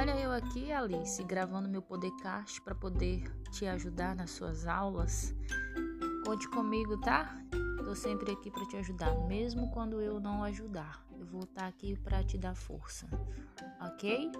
Olha eu aqui, Alice, gravando meu podcast para poder te ajudar nas suas aulas. Conte comigo, tá? Tô sempre aqui para te ajudar, mesmo quando eu não ajudar. Eu vou estar aqui para te dar força, ok?